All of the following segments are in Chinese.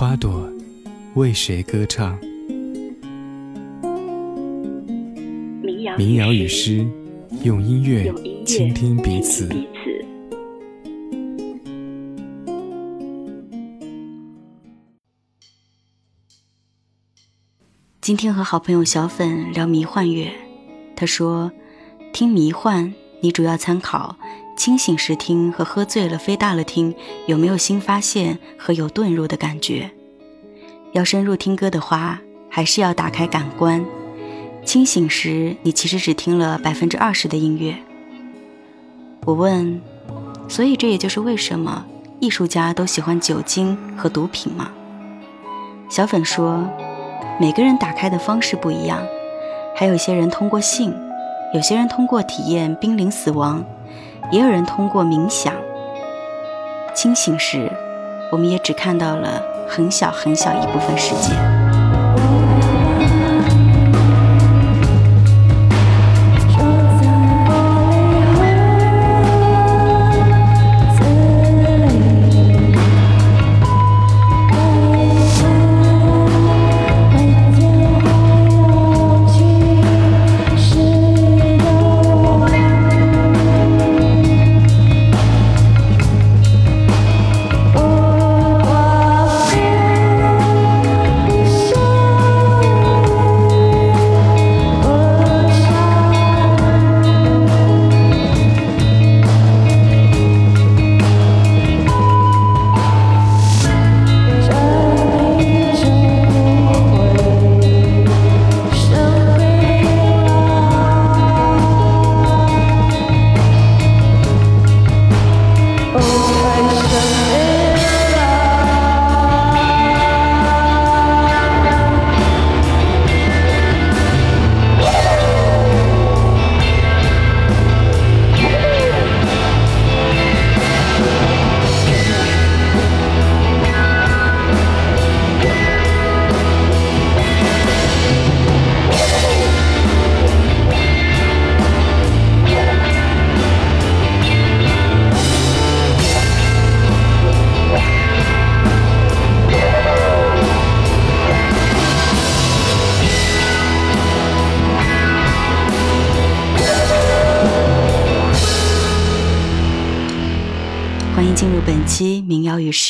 花朵为谁歌唱？民谣与诗，用音乐倾听彼此。今天和好朋友小粉聊迷幻乐，他说。听迷幻，你主要参考清醒时听和喝醉了飞大了听有没有新发现和有遁入的感觉。要深入听歌的话，还是要打开感官。清醒时，你其实只听了百分之二十的音乐。我问，所以这也就是为什么艺术家都喜欢酒精和毒品吗？小粉说，每个人打开的方式不一样，还有些人通过性。有些人通过体验濒临死亡，也有人通过冥想。清醒时，我们也只看到了很小很小一部分世界。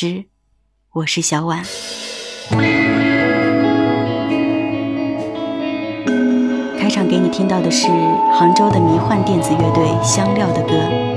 之，我是小婉。开场给你听到的是杭州的迷幻电子乐队香料的歌。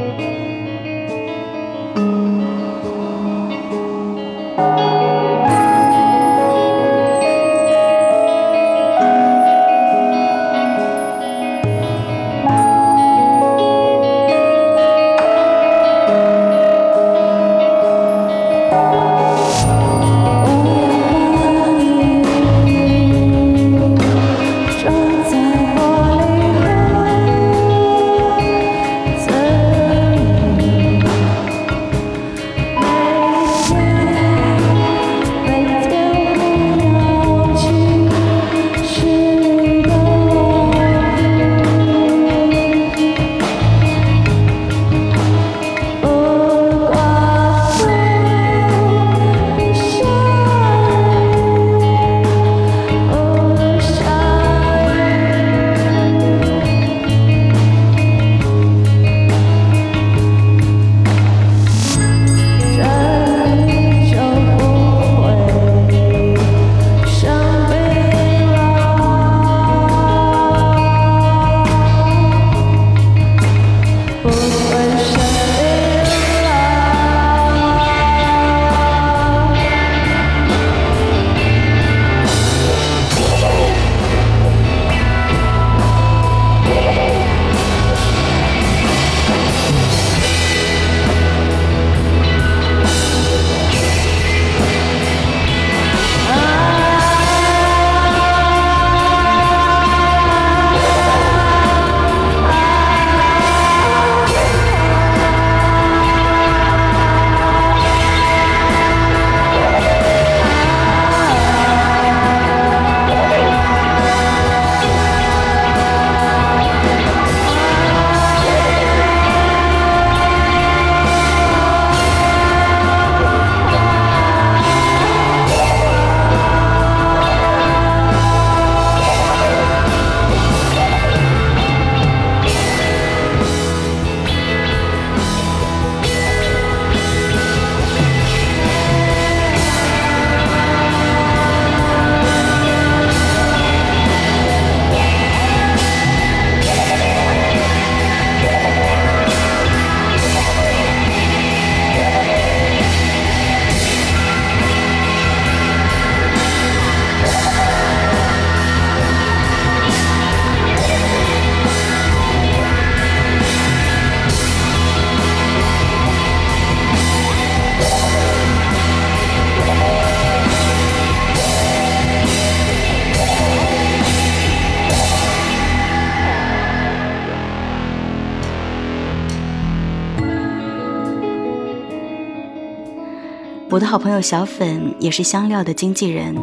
我的好朋友小粉也是香料的经纪人，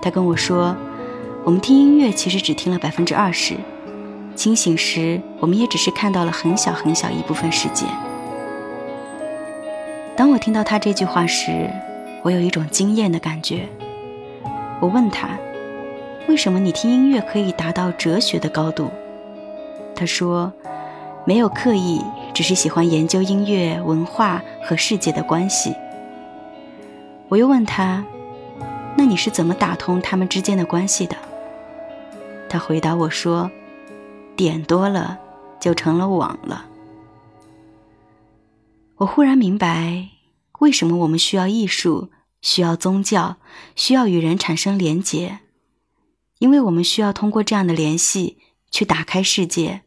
他跟我说，我们听音乐其实只听了百分之二十，清醒时我们也只是看到了很小很小一部分世界。当我听到他这句话时，我有一种惊艳的感觉。我问他，为什么你听音乐可以达到哲学的高度？他说，没有刻意，只是喜欢研究音乐、文化和世界的关系。我又问他：“那你是怎么打通他们之间的关系的？”他回答我说：“点多了，就成了网了。”我忽然明白，为什么我们需要艺术，需要宗教，需要与人产生连结，因为我们需要通过这样的联系去打开世界，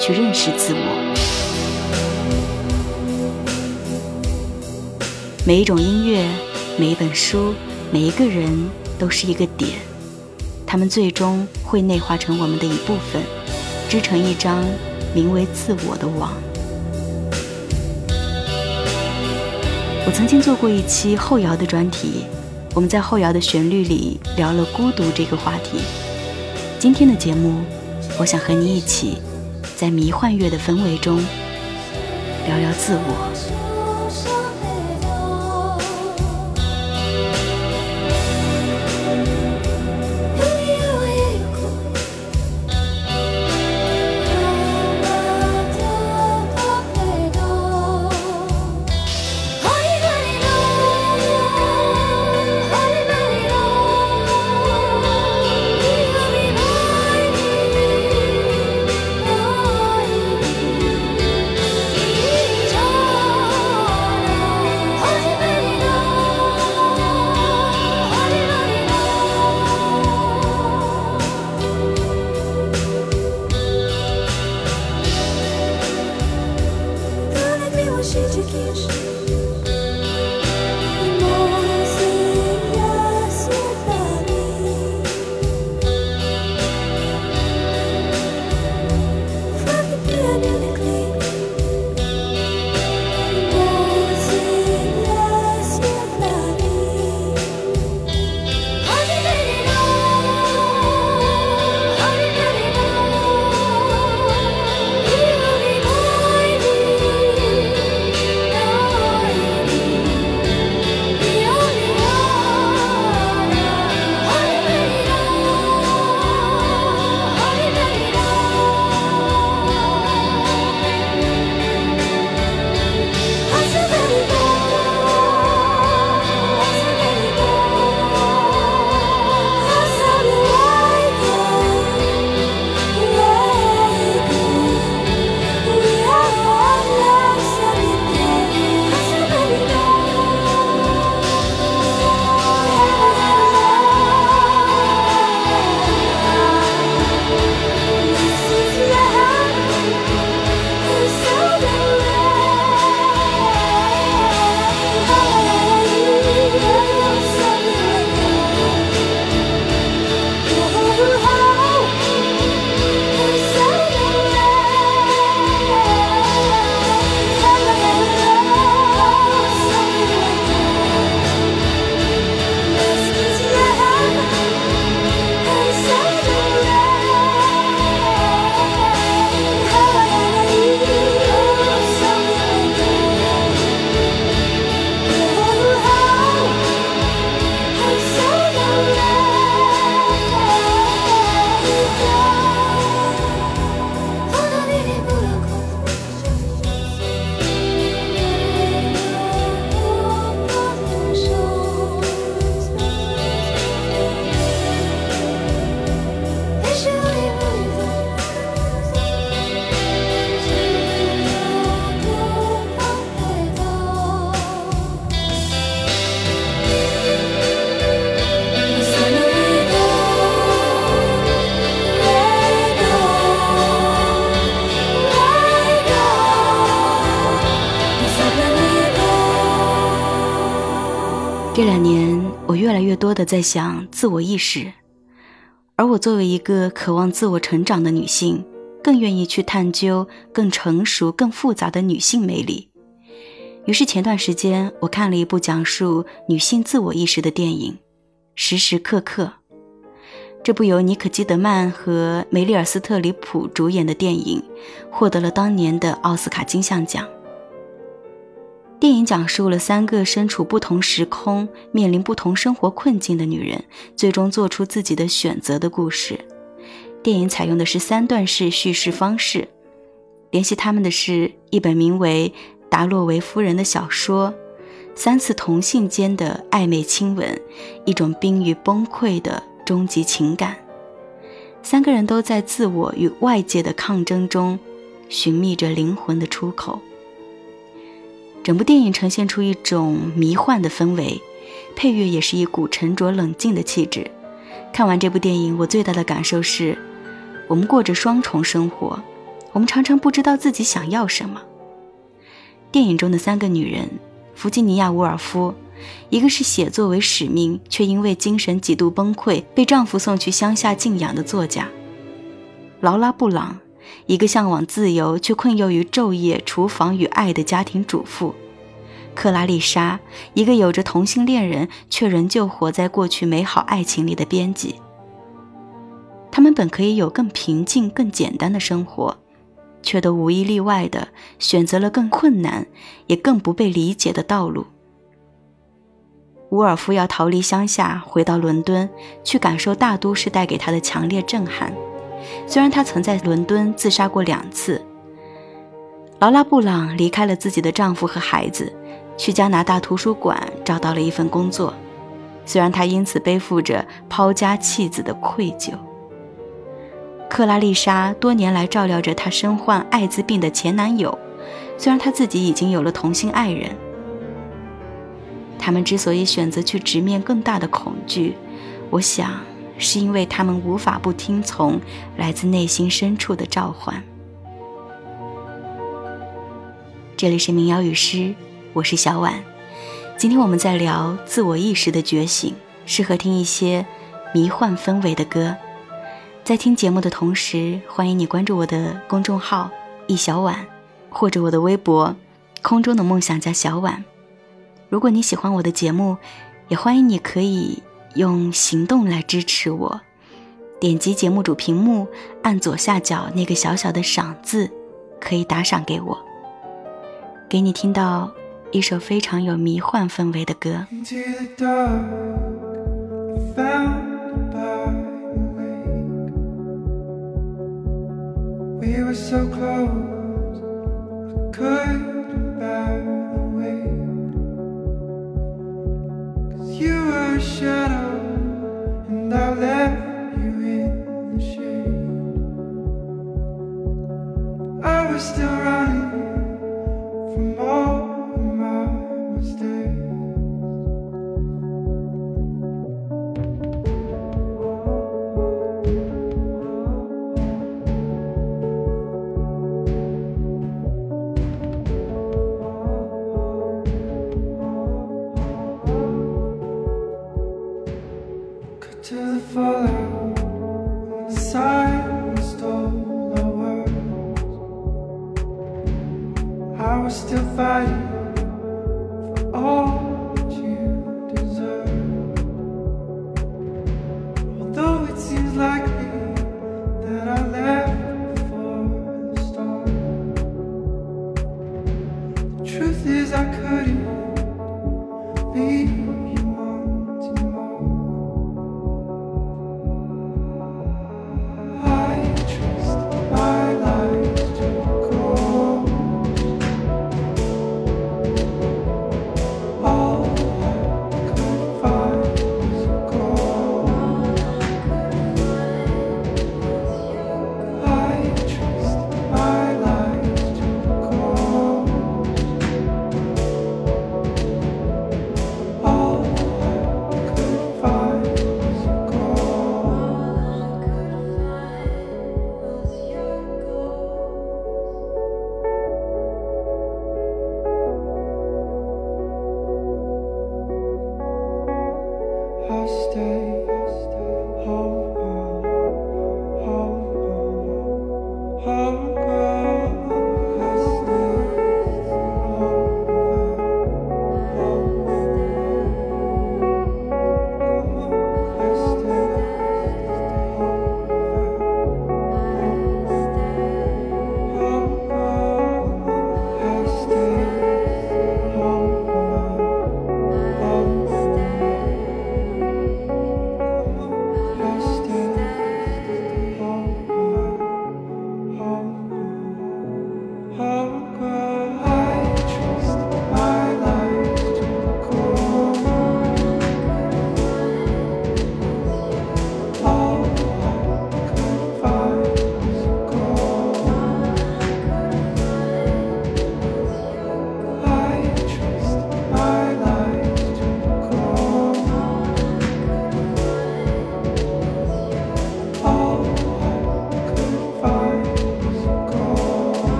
去认识自我。每一种音乐。每一本书，每一个人都是一个点，他们最终会内化成我们的一部分，织成一张名为自我的网。我曾经做过一期后摇的专题，我们在后摇的旋律里聊了孤独这个话题。今天的节目，我想和你一起，在迷幻乐的氛围中，聊聊自我。在想自我意识，而我作为一个渴望自我成长的女性，更愿意去探究更成熟、更复杂的女性魅力。于是前段时间我看了一部讲述女性自我意识的电影《时时刻刻》。这部由妮可基德曼和梅丽尔·斯特里普主演的电影，获得了当年的奥斯卡金像奖。电影讲述了三个身处不同时空、面临不同生活困境的女人，最终做出自己的选择的故事。电影采用的是三段式叙事方式，联系他们的是一本名为。达洛维夫人的小说，三次同性间的暧昧亲吻，一种濒于崩溃的终极情感。三个人都在自我与外界的抗争中，寻觅着灵魂的出口。整部电影呈现出一种迷幻的氛围，配乐也是一股沉着冷静的气质。看完这部电影，我最大的感受是，我们过着双重生活，我们常常不知道自己想要什么。电影中的三个女人，弗吉尼亚·伍尔夫，一个是写作为使命，却因为精神几度崩溃被丈夫送去乡下静养的作家；劳拉·布朗，一个向往自由却困囿于昼夜厨房与爱的家庭主妇；克拉丽莎，一个有着同性恋人却仍旧活在过去美好爱情里的编辑。他们本可以有更平静、更简单的生活。却都无一例外地选择了更困难，也更不被理解的道路。伍尔夫要逃离乡下，回到伦敦，去感受大都市带给他的强烈震撼。虽然她曾在伦敦自杀过两次。劳拉·布朗离开了自己的丈夫和孩子，去加拿大图书馆找到了一份工作。虽然她因此背负着抛家弃子的愧疚。克拉丽莎多年来照料着她身患艾滋病的前男友，虽然她自己已经有了同性爱人。他们之所以选择去直面更大的恐惧，我想是因为他们无法不听从来自内心深处的召唤。这里是民谣与诗，我是小婉。今天我们在聊自我意识的觉醒，适合听一些迷幻氛围的歌。在听节目的同时，欢迎你关注我的公众号“一小婉”，或者我的微博“空中的梦想家小婉”。如果你喜欢我的节目，也欢迎你可以用行动来支持我。点击节目主屏幕，按左下角那个小小的赏字，可以打赏给我，给你听到一首非常有迷幻氛围的歌。You were still running.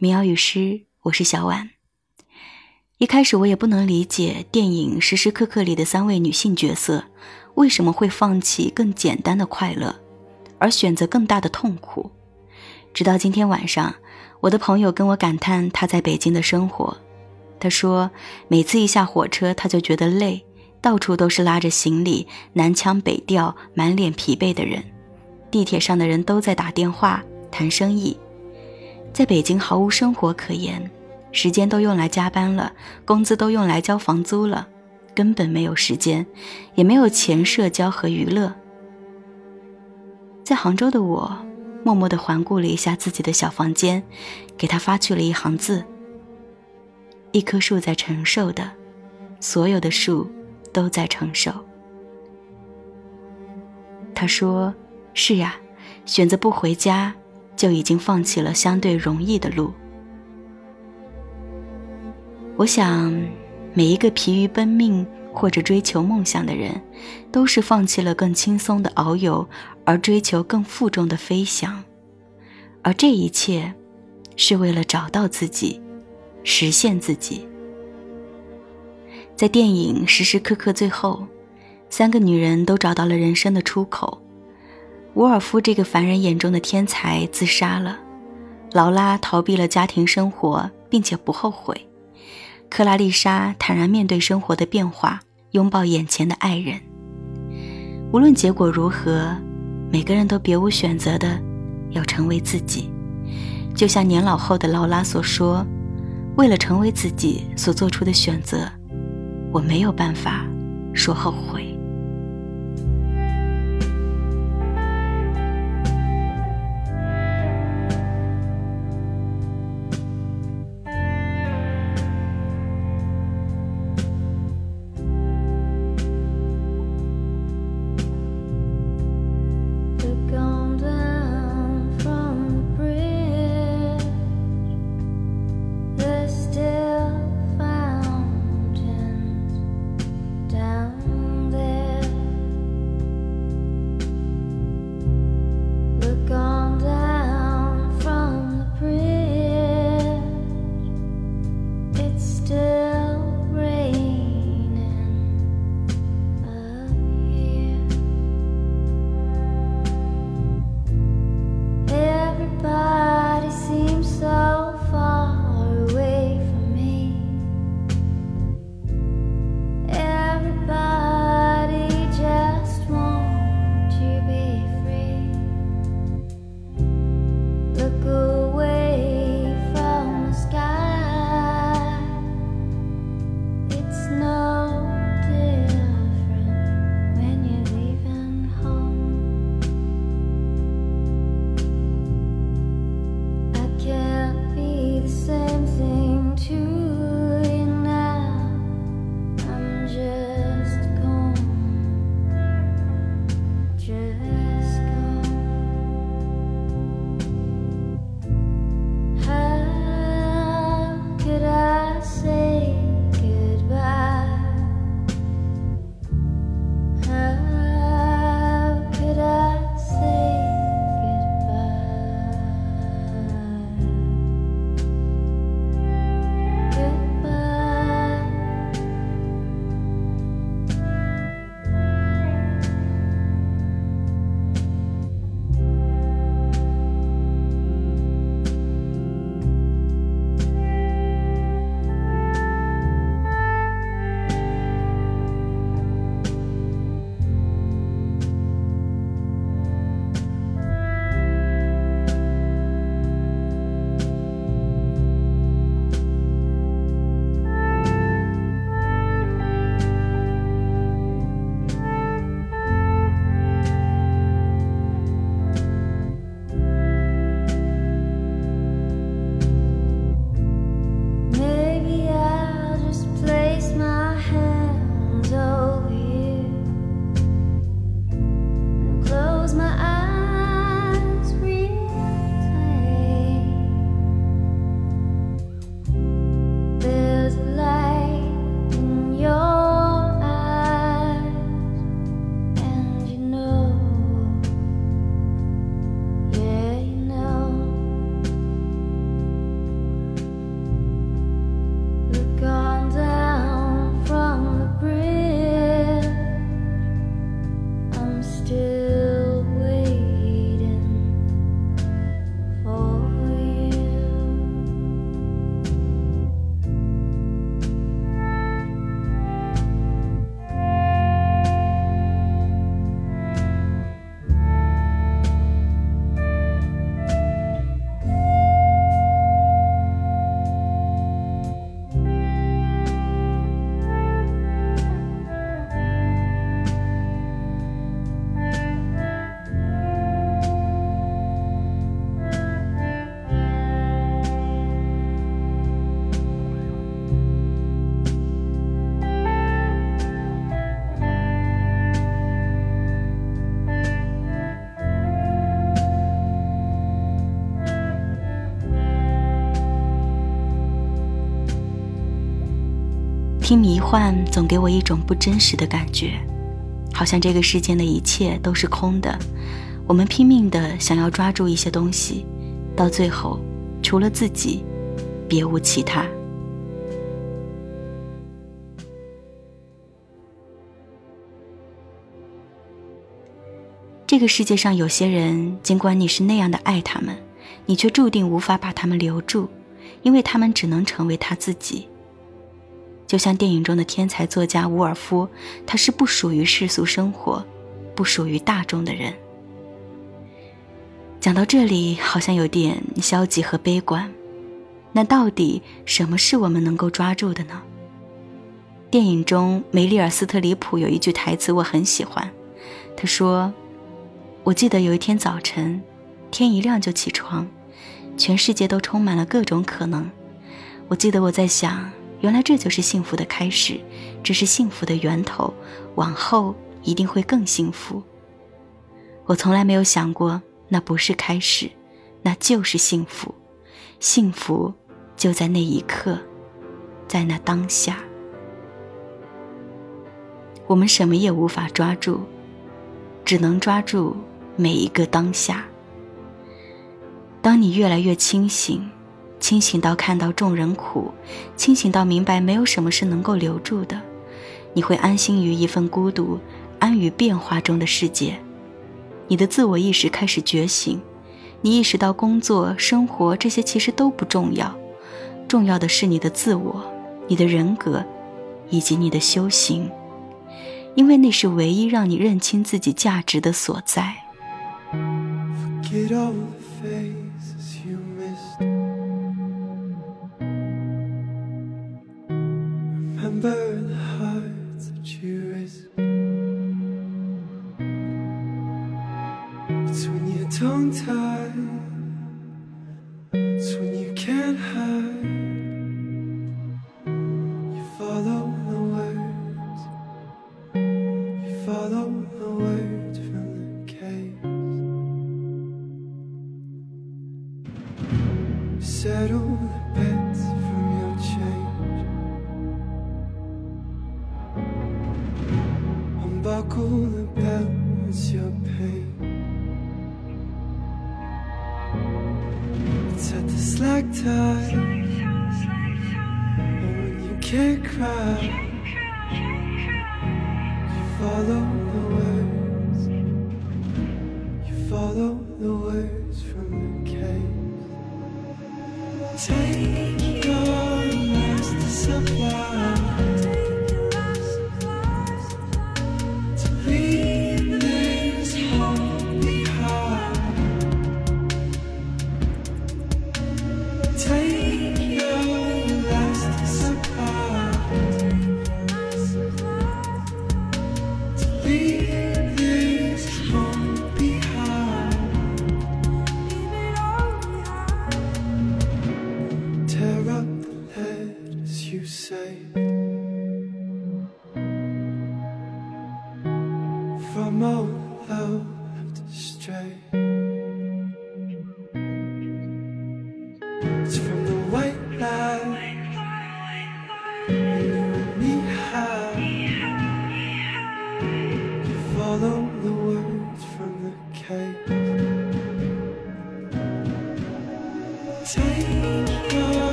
民谣与诗，我是小婉。一开始我也不能理解电影时时刻刻里的三位女性角色为什么会放弃更简单的快乐，而选择更大的痛苦。直到今天晚上，我的朋友跟我感叹他在北京的生活。他说，每次一下火车他就觉得累，到处都是拉着行李、南腔北调、满脸疲惫的人。地铁上的人都在打电话谈生意。在北京毫无生活可言，时间都用来加班了，工资都用来交房租了，根本没有时间，也没有钱社交和娱乐。在杭州的我，默默地环顾了一下自己的小房间，给他发去了一行字：一棵树在承受的，所有的树都在承受。他说：“是呀，选择不回家。”就已经放弃了相对容易的路。我想，每一个疲于奔命或者追求梦想的人，都是放弃了更轻松的遨游，而追求更负重的飞翔。而这一切，是为了找到自己，实现自己。在电影时时刻刻最后，三个女人都找到了人生的出口。伍尔夫这个凡人眼中的天才自杀了，劳拉逃避了家庭生活，并且不后悔。克拉丽莎坦然面对生活的变化，拥抱眼前的爱人。无论结果如何，每个人都别无选择的要成为自己。就像年老后的劳拉所说：“为了成为自己所做出的选择，我没有办法说后悔。” say. 听迷幻总给我一种不真实的感觉，好像这个世间的一切都是空的。我们拼命的想要抓住一些东西，到最后，除了自己，别无其他。这个世界上有些人，尽管你是那样的爱他们，你却注定无法把他们留住，因为他们只能成为他自己。就像电影中的天才作家伍尔夫，他是不属于世俗生活、不属于大众的人。讲到这里，好像有点消极和悲观。那到底什么是我们能够抓住的呢？电影中梅丽尔·斯特里普有一句台词我很喜欢，他说。我记得有一天早晨，天一亮就起床，全世界都充满了各种可能。我记得我在想，原来这就是幸福的开始，这是幸福的源头，往后一定会更幸福。我从来没有想过，那不是开始，那就是幸福。幸福就在那一刻，在那当下。我们什么也无法抓住，只能抓住。每一个当下，当你越来越清醒，清醒到看到众人苦，清醒到明白没有什么是能够留住的，你会安心于一份孤独，安于变化中的世界。你的自我意识开始觉醒，你意识到工作、生活这些其实都不重要，重要的是你的自我、你的人格，以及你的修行，因为那是唯一让你认清自己价值的所在。Forget all the Remember the hearts that you risked. It's when you don't tie,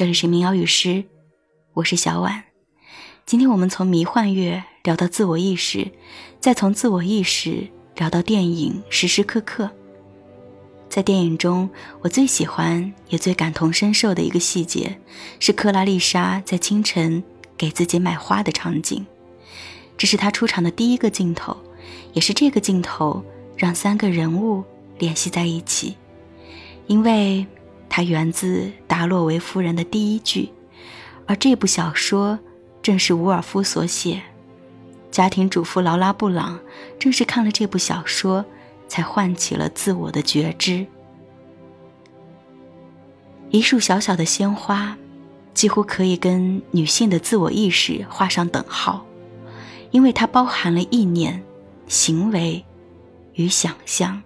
这里是民谣与诗，我是小婉。今天我们从迷幻乐聊到自我意识，再从自我意识聊到电影，时时刻刻。在电影中，我最喜欢也最感同身受的一个细节，是克拉丽莎在清晨给自己买花的场景。这是她出场的第一个镜头，也是这个镜头让三个人物联系在一起，因为。它源自达洛维夫人的第一句，而这部小说正是伍尔夫所写。家庭主妇劳拉·布朗正是看了这部小说，才唤起了自我的觉知。一束小小的鲜花，几乎可以跟女性的自我意识画上等号，因为它包含了意念、行为与想象。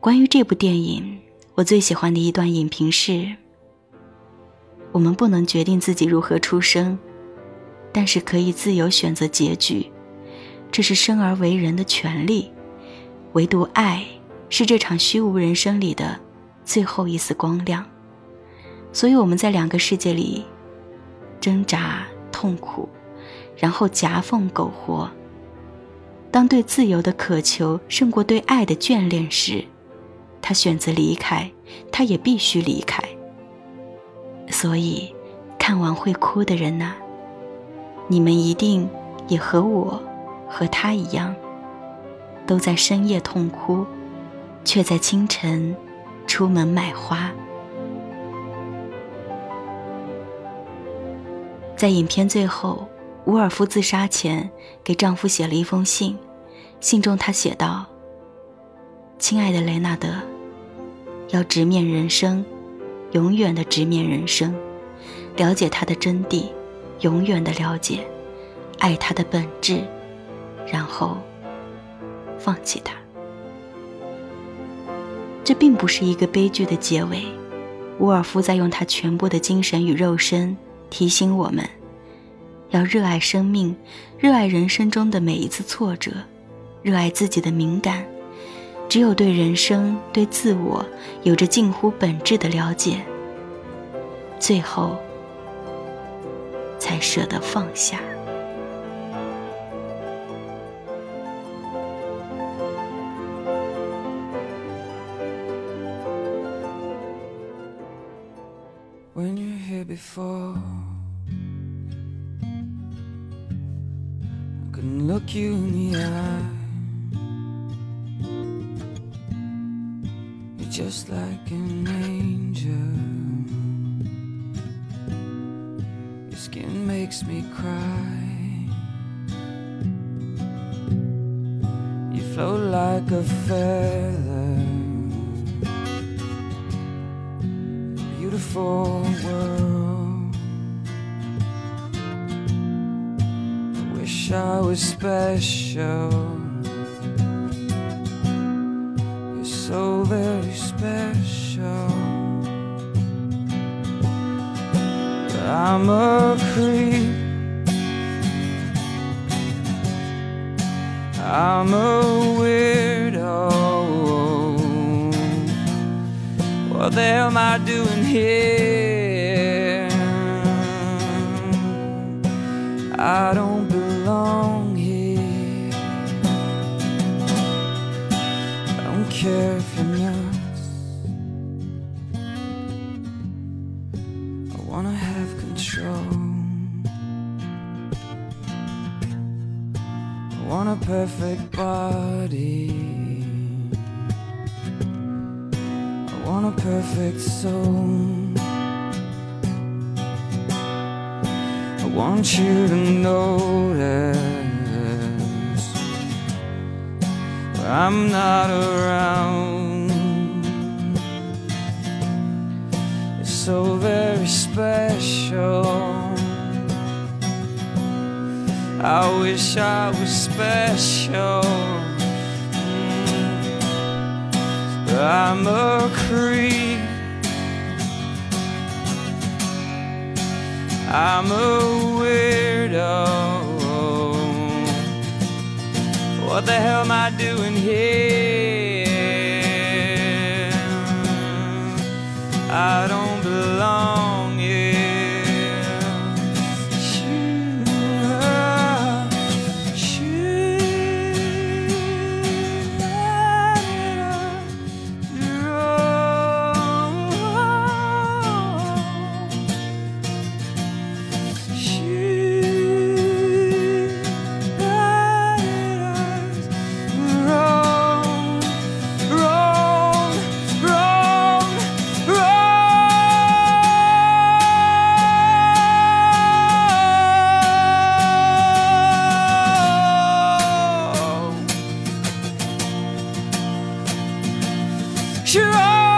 关于这部电影。我最喜欢的一段影评是：我们不能决定自己如何出生，但是可以自由选择结局，这是生而为人的权利。唯独爱是这场虚无人生里的最后一丝光亮。所以我们在两个世界里挣扎痛苦，然后夹缝苟活。当对自由的渴求胜过对爱的眷恋时。他选择离开，他也必须离开。所以，看完会哭的人呐，你们一定也和我，和他一样，都在深夜痛哭，却在清晨出门买花。在影片最后，伍尔夫自杀前给丈夫写了一封信，信中他写道：“亲爱的雷纳德。”要直面人生，永远的直面人生，了解它的真谛，永远的了解，爱它的本质，然后放弃它。这并不是一个悲剧的结尾。沃尔夫在用他全部的精神与肉身提醒我们：要热爱生命，热爱人生中的每一次挫折，热爱自己的敏感。只有对人生、对自我有着近乎本质的了解，最后才舍得放下。Just like an angel. Your skin makes me cry. You float like a feather. Beautiful world. I wish I was special. You're so very special. I'm a creep. I'm a weirdo. What the hell am I doing here? I don't belong here. I don't care perfect body. I want a perfect soul. I want you to notice when I'm not around. It's so very special wish I was special. I'm a creep. I'm a weirdo. What the hell am I doing here? I don't belong picture of